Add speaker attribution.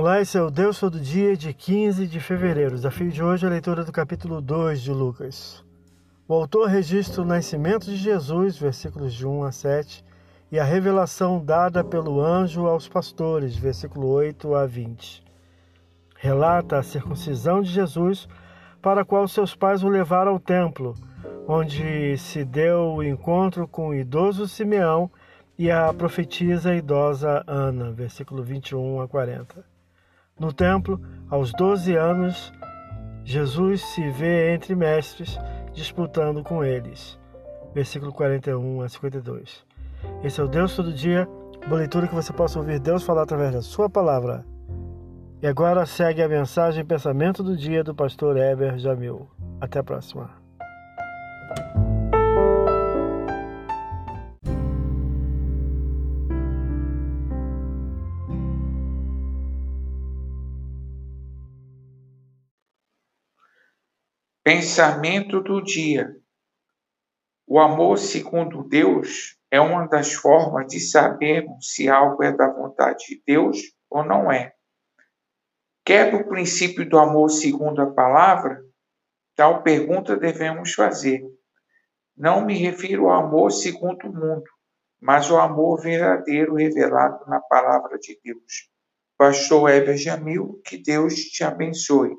Speaker 1: Olá, esse é o Deus Todo Dia de 15 de fevereiro. O desafio de hoje é a leitura do capítulo 2 de Lucas. O autor registra o nascimento de Jesus, versículos de 1 a 7, e a revelação dada pelo anjo aos pastores, versículo 8 a 20. Relata a circuncisão de Jesus, para a qual seus pais o levaram ao templo, onde se deu o encontro com o idoso Simeão e a profetisa idosa Ana, versículo 21 a 40. No templo, aos 12 anos, Jesus se vê entre mestres, disputando com eles. Versículo 41 a 52. Esse é o Deus todo dia, boa leitura que você possa ouvir Deus falar através da sua palavra. E agora segue a mensagem pensamento do dia do pastor Eber Jamil. Até a próxima.
Speaker 2: Pensamento do dia. O amor segundo Deus é uma das formas de sabermos se algo é da vontade de Deus ou não é. Quebra o princípio do amor segundo a palavra? Tal pergunta devemos fazer. Não me refiro ao amor segundo o mundo, mas ao amor verdadeiro revelado na palavra de Deus. Pastor Eber Jamil, que Deus te abençoe.